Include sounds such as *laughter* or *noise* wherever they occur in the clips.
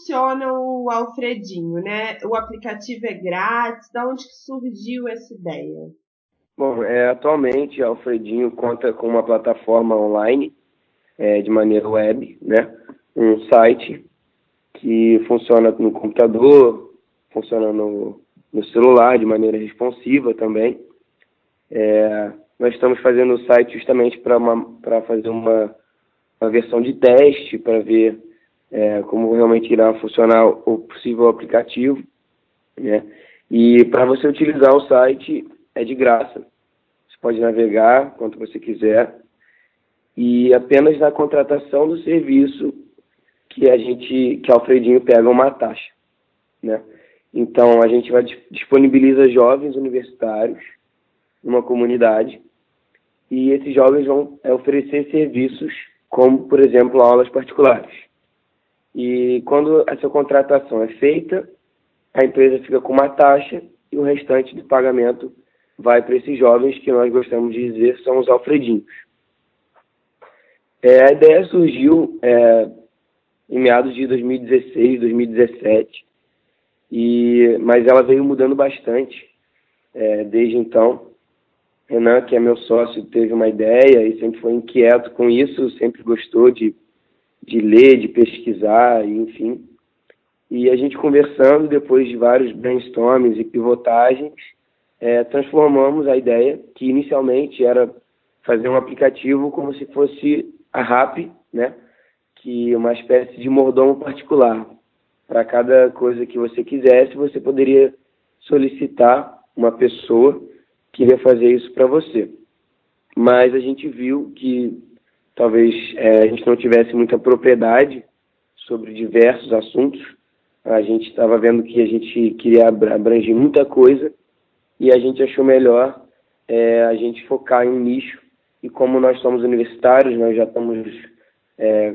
funciona o Alfredinho, né? O aplicativo é grátis, da onde que surgiu essa ideia? Bom, é, atualmente o Alfredinho conta com uma plataforma online é, de maneira web, né? Um site que funciona no computador, funciona no, no celular de maneira responsiva também. É, nós estamos fazendo o site justamente para fazer uma, uma versão de teste, para ver é, como realmente irá funcionar o possível aplicativo. Né? E para você utilizar o site é de graça. Você pode navegar quanto você quiser. E apenas na contratação do serviço que a gente, que Alfredinho pega uma taxa, né? Então a gente vai disponibiliza jovens universitários numa comunidade e esses jovens vão é, oferecer serviços como, por exemplo, aulas particulares. E quando essa contratação é feita, a empresa fica com uma taxa e o restante do pagamento vai para esses jovens que nós gostamos de dizer são os alfredinhos. É, a ideia surgiu é, em meados de 2016, 2017, e, mas ela veio mudando bastante é, desde então. Renan, que é meu sócio, teve uma ideia e sempre foi inquieto com isso, sempre gostou de, de ler, de pesquisar, enfim. E a gente conversando, depois de vários brainstormings e pivotagens, é, transformamos a ideia, que inicialmente era fazer um aplicativo como se fosse a RAP, né? que uma espécie de mordomo particular. Para cada coisa que você quisesse, você poderia solicitar uma pessoa que iria fazer isso para você. Mas a gente viu que talvez é, a gente não tivesse muita propriedade sobre diversos assuntos. A gente estava vendo que a gente queria abranger muita coisa e a gente achou melhor é, a gente focar em um nicho. E como nós somos universitários, nós já estamos é,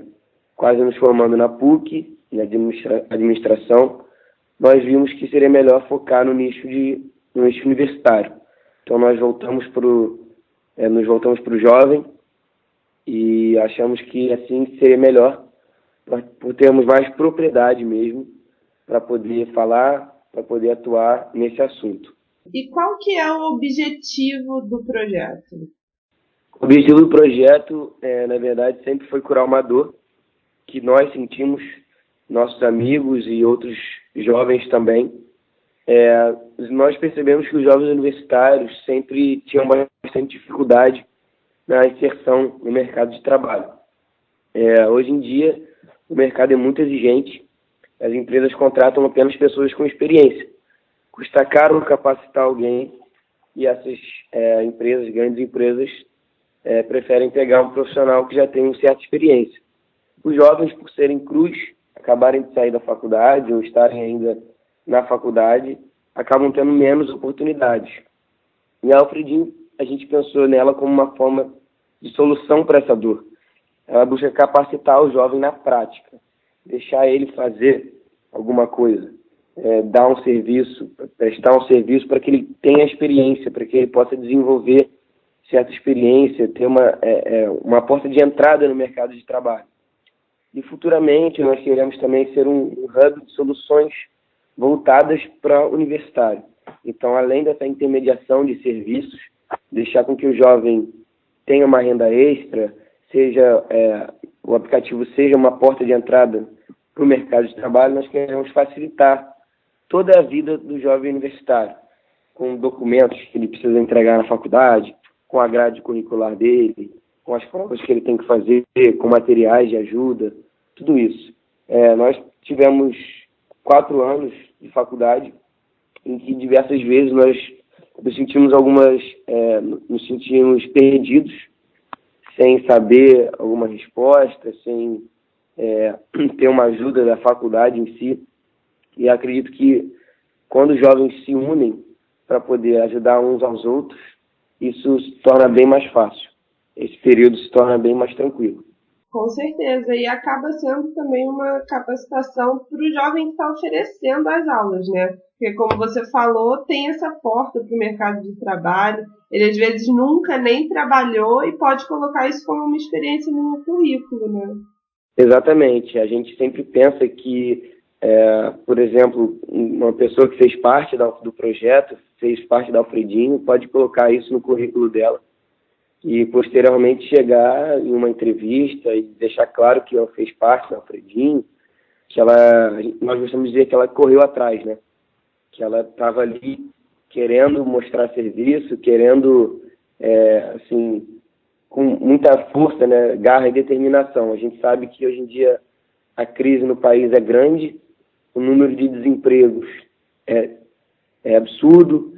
quase nos formando na PUC, em administra administração, nós vimos que seria melhor focar no nicho de no nicho universitário. Então nós voltamos para é, nos voltamos para o jovem e achamos que assim seria melhor por termos mais propriedade mesmo para poder falar, para poder atuar nesse assunto. E qual que é o objetivo do projeto? O objetivo do projeto, é, na verdade, sempre foi curar uma dor que nós sentimos, nossos amigos e outros jovens também. É, nós percebemos que os jovens universitários sempre tinham bastante dificuldade na inserção no mercado de trabalho. É, hoje em dia, o mercado é muito exigente, as empresas contratam apenas pessoas com experiência. Custa caro capacitar alguém e essas é, empresas, grandes empresas, é, preferem pegar um profissional que já tem uma certa experiência os jovens, por serem cruz, acabarem de sair da faculdade ou estarem ainda na faculdade, acabam tendo menos oportunidades. E Alfredinho, a gente pensou nela como uma forma de solução para essa dor. Ela busca capacitar o jovem na prática, deixar ele fazer alguma coisa, é, dar um serviço, prestar um serviço para que ele tenha experiência, para que ele possa desenvolver certa experiência, ter uma, é, é, uma porta de entrada no mercado de trabalho. E futuramente nós queremos também ser um, hub de soluções voltadas para universitário. Então, além dessa intermediação de serviços, deixar com que o jovem tenha uma renda extra, seja é, o aplicativo seja uma porta de entrada para o mercado de trabalho, nós queremos facilitar toda a vida do jovem universitário, com documentos que ele precisa entregar na faculdade, com a grade curricular dele, com as provas que ele tem que fazer, com materiais de ajuda, tudo isso. É, nós tivemos quatro anos de faculdade em que diversas vezes nós nos sentimos algumas, é, nos sentimos perdidos, sem saber alguma resposta, sem é, *clears throat* ter uma ajuda da faculdade em si. E acredito que quando os jovens se unem para poder ajudar uns aos outros, isso se torna bem mais fácil. Esse período se torna bem mais tranquilo. Com certeza, e acaba sendo também uma capacitação para o jovem que está oferecendo as aulas, né? Porque, como você falou, tem essa porta para o mercado de trabalho. Ele às vezes nunca nem trabalhou e pode colocar isso como uma experiência no currículo, né? Exatamente. A gente sempre pensa que É, por exemplo, uma pessoa que fez parte da, do projeto, fez parte da Alfredinho, pode colocar isso no currículo dela e posteriormente chegar em uma entrevista e deixar claro que ela fez parte da Alfredinho, que ela, nós gostamos de dizer que ela correu atrás, né? Que ela estava ali querendo mostrar serviço, querendo, é, assim, com muita força, né? Garra e determinação. A gente sabe que hoje em dia a crise no país é grande, o número de desempregos é, é absurdo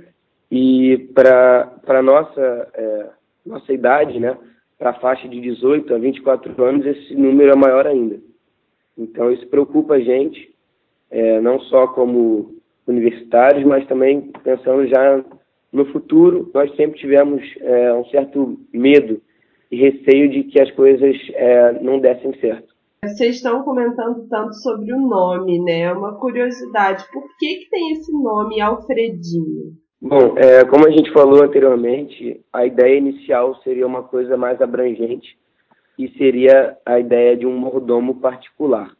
e para a nossa, é, nossa idade, né, para a faixa de 18 a 24 anos, esse número é maior ainda. Então isso preocupa a gente, é, não só como universitários, mas também pensando já no futuro, nós sempre tivemos é, um certo medo e receio de que as coisas é, não dessem certo. Vocês estão comentando tanto sobre o nome, né? Uma curiosidade, por que, que tem esse nome Alfredinho? Bom, é, como a gente falou anteriormente, a ideia inicial seria uma coisa mais abrangente e seria a ideia de um mordomo particular.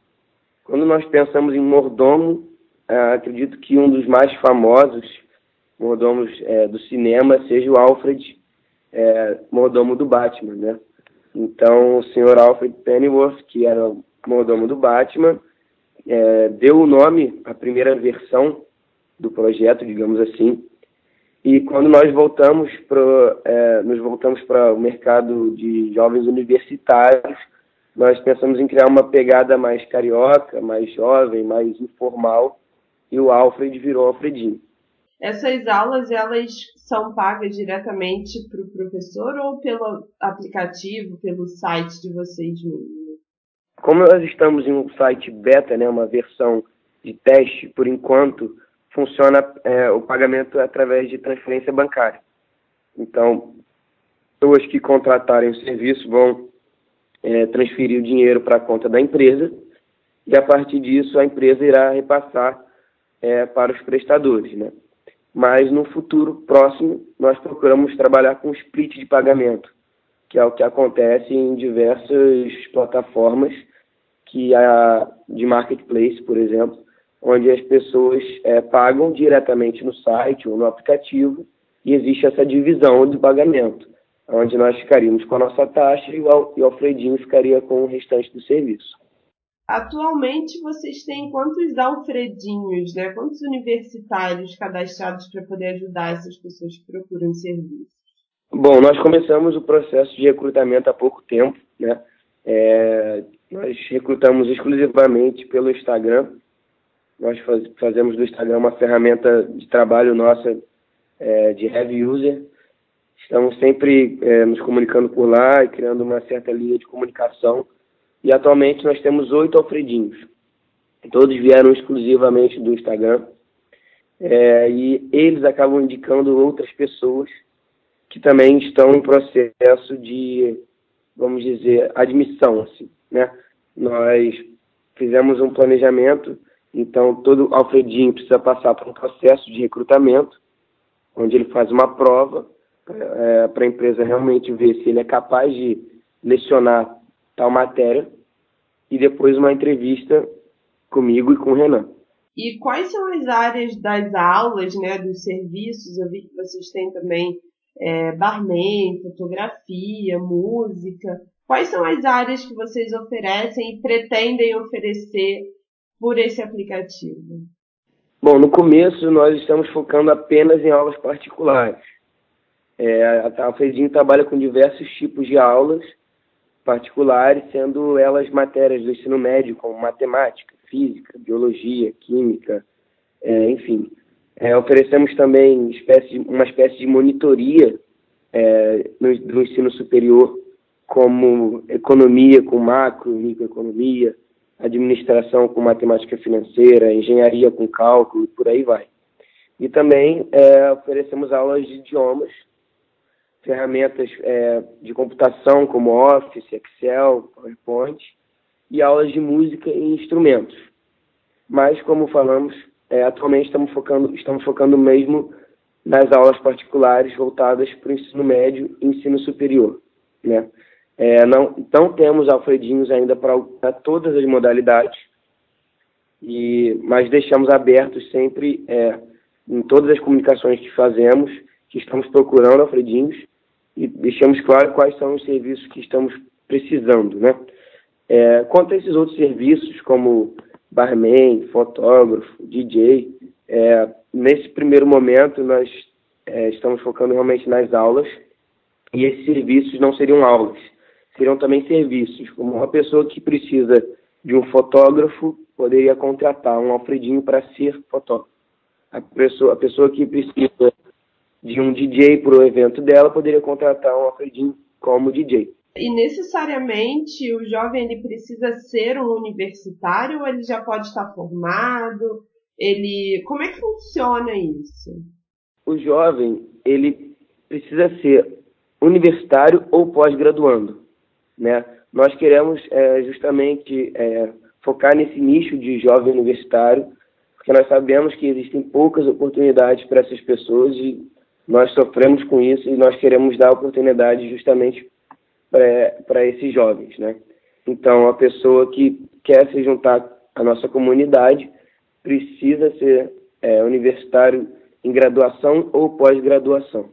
Quando nós pensamos em mordomo, é, acredito que um dos mais famosos mordomos é, do cinema seja o Alfred, é, mordomo do Batman, né? Então, o senhor Alfred Pennyworth, que era mordomo do Batman, é, deu o nome à primeira versão do projeto, digamos assim. E quando nós voltamos para é, nos voltamos para o mercado de jovens universitários, nós pensamos em criar uma pegada mais carioca, mais jovem, mais informal, e o Alfred virou Alfredinho. Essas aulas elas são pagas diretamente para o professor ou pelo aplicativo, pelo site de vocês mesmos? Como nós estamos em um site beta, né, uma versão de teste, por enquanto funciona é, o pagamento através de transferência bancária. Então, pessoas que contratarem o serviço vão é, transferir o dinheiro para a conta da empresa e a partir disso a empresa irá repassar é, para os prestadores, né? mas no futuro próximo nós procuramos trabalhar com split de pagamento, que é o que acontece em diversas plataformas que a, de marketplace, por exemplo, onde as pessoas é, pagam diretamente no site ou no aplicativo e existe essa divisão do pagamento, onde nós ficaríamos com a nossa taxa e o Alfredinho ficaria com o restante do serviço. Atualmente vocês têm quantos Alfredinhos, né? Quantos universitários cadastrados para poder ajudar essas pessoas que procuram serviços? Bom, nós começamos o processo de recrutamento há pouco tempo, né? É, nós recrutamos exclusivamente pelo Instagram. Nós faz, fazemos do Instagram uma ferramenta de trabalho nossa é, de heavy user. Estamos sempre é, nos comunicando por lá e criando uma certa linha de comunicação e atualmente nós temos oito Alfredinhos. Todos vieram exclusivamente do Instagram. É, e eles acabam indicando outras pessoas que também estão em processo de, vamos dizer, admissão. Assim, né? Nós fizemos um planejamento, então todo Alfredinho precisa passar por um processo de recrutamento, onde ele faz uma prova é, para a empresa realmente ver se ele é capaz de lecionar tal matéria e depois uma entrevista comigo e com o Renan. E quais são as áreas das aulas, né, dos serviços? Eu vi que vocês têm também é, barman, fotografia, música. Quais são as áreas que vocês oferecem e pretendem oferecer por esse aplicativo? Bom, no começo nós estamos focando apenas em aulas particulares. É, a Alfredinho trabalha com diversos tipos de aulas particulares, sendo elas matérias do ensino médio, como matemática, física, biologia, química, é, enfim. É, oferecemos também espécie, uma espécie de monitoria é, no, do ensino superior, como economia com macro, microeconomia, administração com matemática financeira, engenharia com cálculo e por aí vai. E também é, oferecemos aulas de idiomas ferramentas é, de computação como Office, Excel, PowerPoint e aulas de música e instrumentos. Mas, como falamos, é, atualmente estamos focando, estamos focando mesmo nas aulas particulares voltadas para o ensino médio e ensino superior. Né? É, não, não temos alfredinhos ainda para todas as modalidades, E, mas deixamos abertos sempre, é, em todas as comunicações que fazemos, que estamos procurando Alfredinhos e deixamos claro quais são os serviços que estamos precisando, né? É, quanto a esses outros serviços, como barman, fotógrafo, DJ, é, nesse primeiro momento nós é, estamos focando realmente nas aulas e esses serviços não seriam aulas, seriam também serviços, como uma pessoa que precisa de um fotógrafo poderia contratar um Alfredinho para ser fotógrafo. A pessoa, a pessoa que precisa de um DJ para o evento dela poderia contratar um Alfredinho como DJ. E necessariamente o jovem ele precisa ser um universitário ou ele já pode estar formado? Ele, como é que funciona isso? O jovem ele precisa ser universitário ou pós-graduando, né? Nós queremos é, justamente é, focar nesse nicho de jovem universitário, porque nós sabemos que existem poucas oportunidades para essas pessoas e nós sofremos com isso e nós queremos dar oportunidade justamente para esses jovens, né? Então, a pessoa que quer se juntar à nossa comunidade precisa ser é, universitário em graduação ou pós-graduação.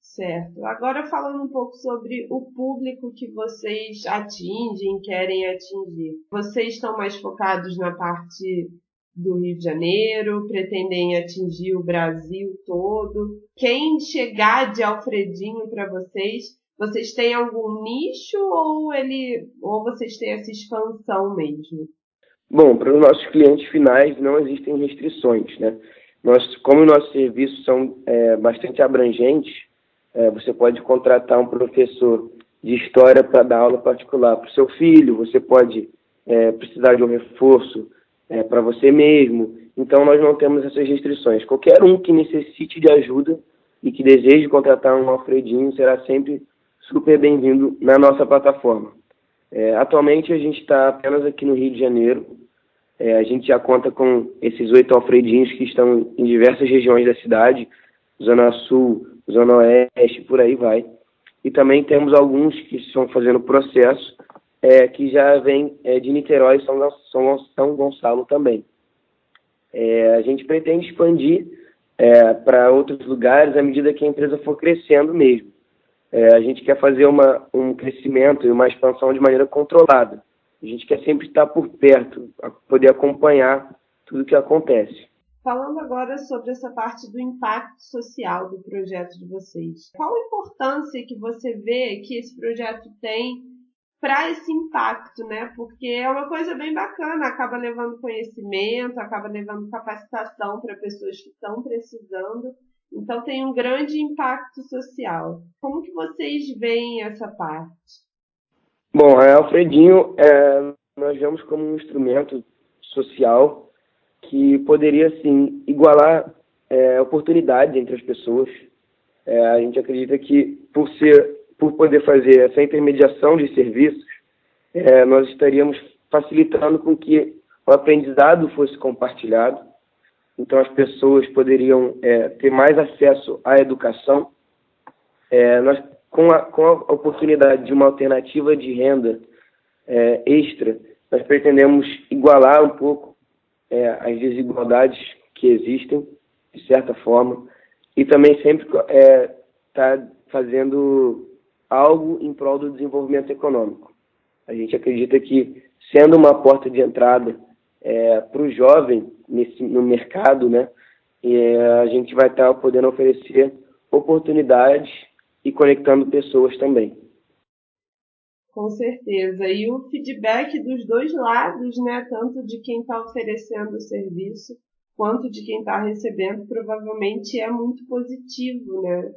Certo. Agora falando um pouco sobre o público que vocês atingem, querem atingir. Vocês estão mais focados na parte do Rio de Janeiro, pretendem atingir o Brasil todo. Quem chegar de Alfredinho para vocês, vocês têm algum nicho ou ele ou vocês têm essa expansão mesmo? Bom, para os nossos clientes finais não existem restrições, né? Nós, como nossos serviços são é, bastante abrangentes, é, você pode contratar um professor de história para dar aula particular para o seu filho, você pode é, precisar de um reforço é, para você mesmo. Então, nós não temos essas restrições. Qualquer um que necessite de ajuda e que deseje contratar um Alfredinho será sempre super bem-vindo na nossa plataforma. É, atualmente, a gente está apenas aqui no Rio de Janeiro. É, a gente já conta com esses oito Alfredinhos que estão em diversas regiões da cidade, Zona Sul, Zona Oeste, por aí vai. E também temos alguns que estão fazendo processo é, que já vem é, de Niterói e São, São, São Gonçalo também. É, a gente pretende expandir é, para outros lugares à medida que a empresa for crescendo mesmo. É, a gente quer fazer uma, um crescimento e uma expansão de maneira controlada. A gente quer sempre estar por perto, poder acompanhar tudo o que acontece. Falando agora sobre essa parte do impacto social do projeto de vocês. Qual a importância que você vê que esse projeto tem para esse impacto, né? Porque é uma coisa bem bacana, acaba levando conhecimento, acaba levando capacitação para pessoas que estão precisando. Então tem um grande impacto social. Como que vocês veem essa parte? Bom, a Alfredinho é, nós vemos como um instrumento social que poderia sim igualar é, oportunidades entre as pessoas. É, a gente acredita que por ser por poder fazer essa intermediação de serviços, é, nós estaríamos facilitando com que o aprendizado fosse compartilhado. Então, as pessoas poderiam é, ter mais acesso à educação. É, nós, com a, com a oportunidade de uma alternativa de renda é, extra, nós pretendemos igualar um pouco é, as desigualdades que existem, de certa forma, e também sempre estar é, tá fazendo algo em prol do desenvolvimento econômico. A gente acredita que, sendo uma porta de entrada é, para o jovem nesse, no mercado, né, é, a gente vai estar tá podendo oferecer oportunidades e conectando pessoas também. Com certeza. E o feedback dos dois lados, né, tanto de quem está oferecendo o serviço quanto de quem está recebendo, provavelmente é muito positivo, né?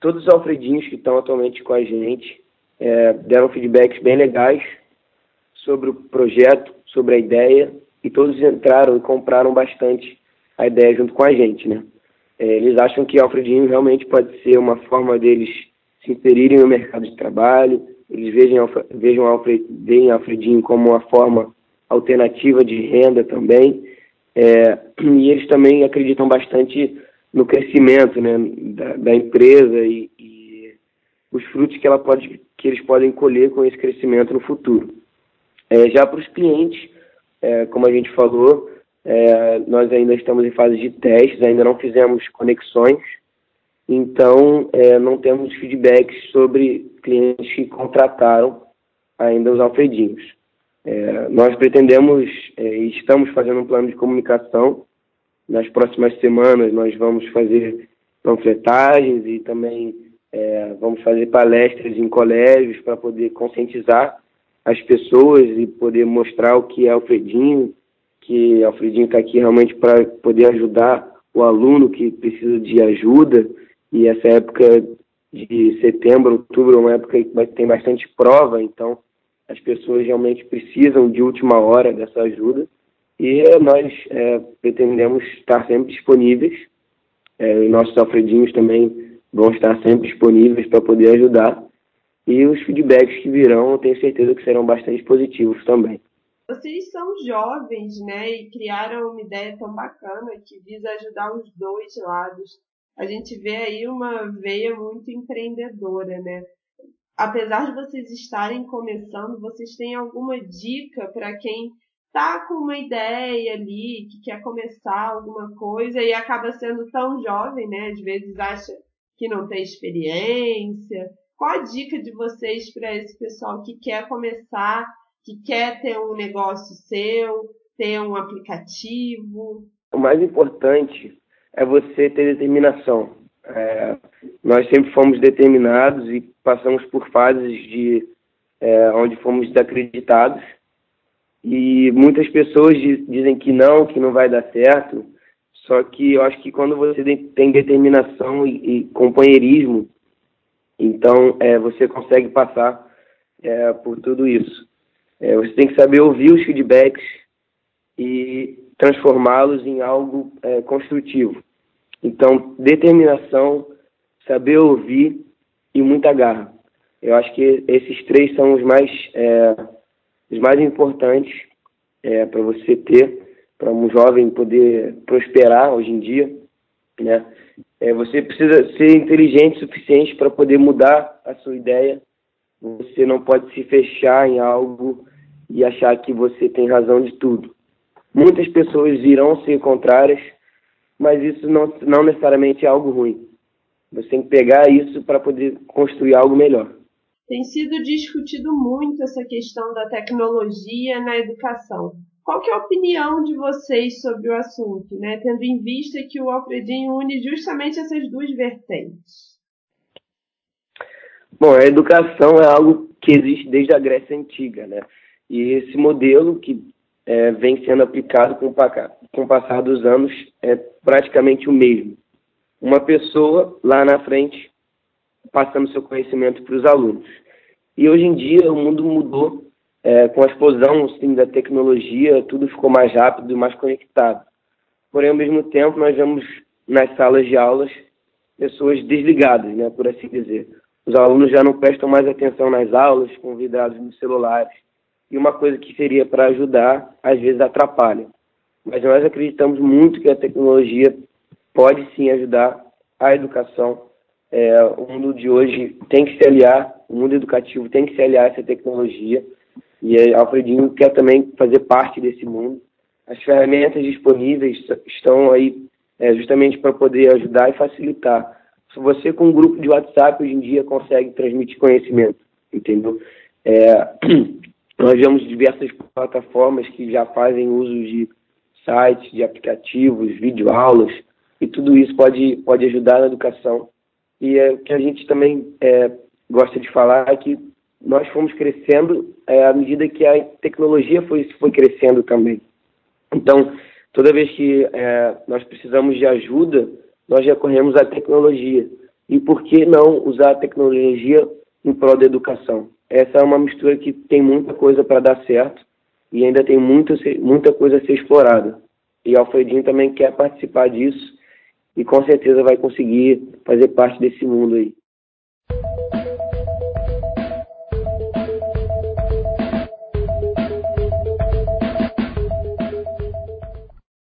Todos os Alfredinhos que estão atualmente com a gente é, deram feedbacks bem legais sobre o projeto, sobre a ideia, e todos entraram e compraram bastante a ideia junto com a gente, né? É, eles acham que Alfredinho realmente pode ser uma forma deles se inserirem no mercado de trabalho, eles vejam, vejam Alfred, veem Alfredinho como uma forma alternativa de renda também, é, *clears throat* e eles também acreditam bastante no crescimento né, da, da empresa e, e, os frutos que, ela pode, que eles podem colher com esse crescimento no futuro. É, já para os clientes, é, como a gente falou, é, nós ainda estamos em fase de testes, ainda não fizemos conexões, então é, não temos feedbacks sobre clientes que contrataram ainda os Alfredinhos. É, nós pretendemos é, estamos fazendo um plano de comunicação. Nas próximas semanas nós vamos fazer panfletagens e também é, vamos fazer palestras em colégios para poder conscientizar as pessoas e poder mostrar o que é Alfredinho, que Alfredinho está aqui realmente para poder ajudar o aluno que precisa de ajuda. E essa época de setembro, outubro, é uma época que tem bastante prova, então as pessoas realmente precisam de última hora dessa ajuda. E nós é, pretendemos estar sempre disponíveis. É, e nossos Alfredinhos também vão estar sempre disponíveis para poder ajudar. E os feedbacks que virão, eu tenho certeza que serão bastante positivos também. Vocês são jovens, né, e criaram uma ideia tão bacana que visa ajudar os dois lados. A gente vê aí uma veia muito empreendedora, né? Apesar de vocês estarem começando, vocês têm alguma dica para quem tá com uma ideia ali, que quer começar alguma coisa e acaba sendo tão jovem, né? Às vezes acha que não tem experiência. Qual a dica de vocês para esse pessoal que quer começar, que quer ter um negócio seu, ter um aplicativo? O mais importante é você ter determinação. É, nós sempre fomos determinados e passamos por fases de é, onde fomos desacreditados e muitas pessoas dizem que não, que não vai dar certo, só que eu acho que quando você tem determinação e, e companheirismo, então é, você consegue passar é, por tudo isso. É, você tem que saber ouvir os feedbacks e transformá-los em algo é, construtivo. Então, determinação, saber ouvir e muita garra. Eu acho que esses três são os mais, é, os mais importantes é, para você ter para um jovem poder prosperar hoje em dia, né? É, você precisa ser inteligente o suficiente para poder mudar a sua ideia. Você não pode se fechar em algo e achar que você tem razão de tudo. Muitas pessoas irão ser contrárias, mas isso não, não necessariamente é algo ruim. Você tem que pegar isso para poder construir algo melhor. Tem sido discutido muito essa questão da tecnologia na educação. Qual que é a opinião de vocês sobre o assunto, né? tendo em vista que o Alfredinho une justamente essas duas vertentes? Bom, a educação é algo que existe desde a Grécia Antiga, né? E esse modelo que é, vem sendo aplicado com, com o passar dos anos é praticamente o mesmo. Uma pessoa lá na frente passando seu conhecimento para os alunos. E hoje em dia o mundo mudou é, com a explosão assim, da tecnologia, tudo ficou mais rápido e mais conectado. Porém, ao mesmo tempo, nós vemos nas salas de aulas pessoas desligadas, né, por assim dizer. Os alunos já não prestam mais atenção nas aulas, convidados nos celulares. E uma coisa que seria para ajudar, às vezes atrapalha. Mas nós acreditamos muito que a tecnologia pode sim ajudar a educação. É, o mundo de hoje tem que se aliar, o mundo educativo tem que se aliar a essa tecnologia e Alfredinho quer também fazer parte desse mundo. As ferramentas disponíveis estão aí é, justamente para poder ajudar e facilitar. Se você com um grupo de WhatsApp hoje em dia consegue transmitir conhecimento, entendeu? É, *clears throat* nós vemos diversas plataformas que já fazem uso de sites, de aplicativos, videoaulas, e tudo isso pode, pode ajudar na educação. E é, o que a gente também é, gosta de falar é que nós fomos crescendo é, à medida que a tecnologia foi, foi crescendo também. Então, toda vez que é, nós precisamos de ajuda, nós recorremos à tecnologia. E por que não usar a tecnologia em prol da educação? Essa é uma mistura que tem muita coisa para dar certo e ainda tem muita, muita coisa a ser explorada. E Alfredinho também quer participar disso e com certeza vai conseguir fazer parte desse mundo aí.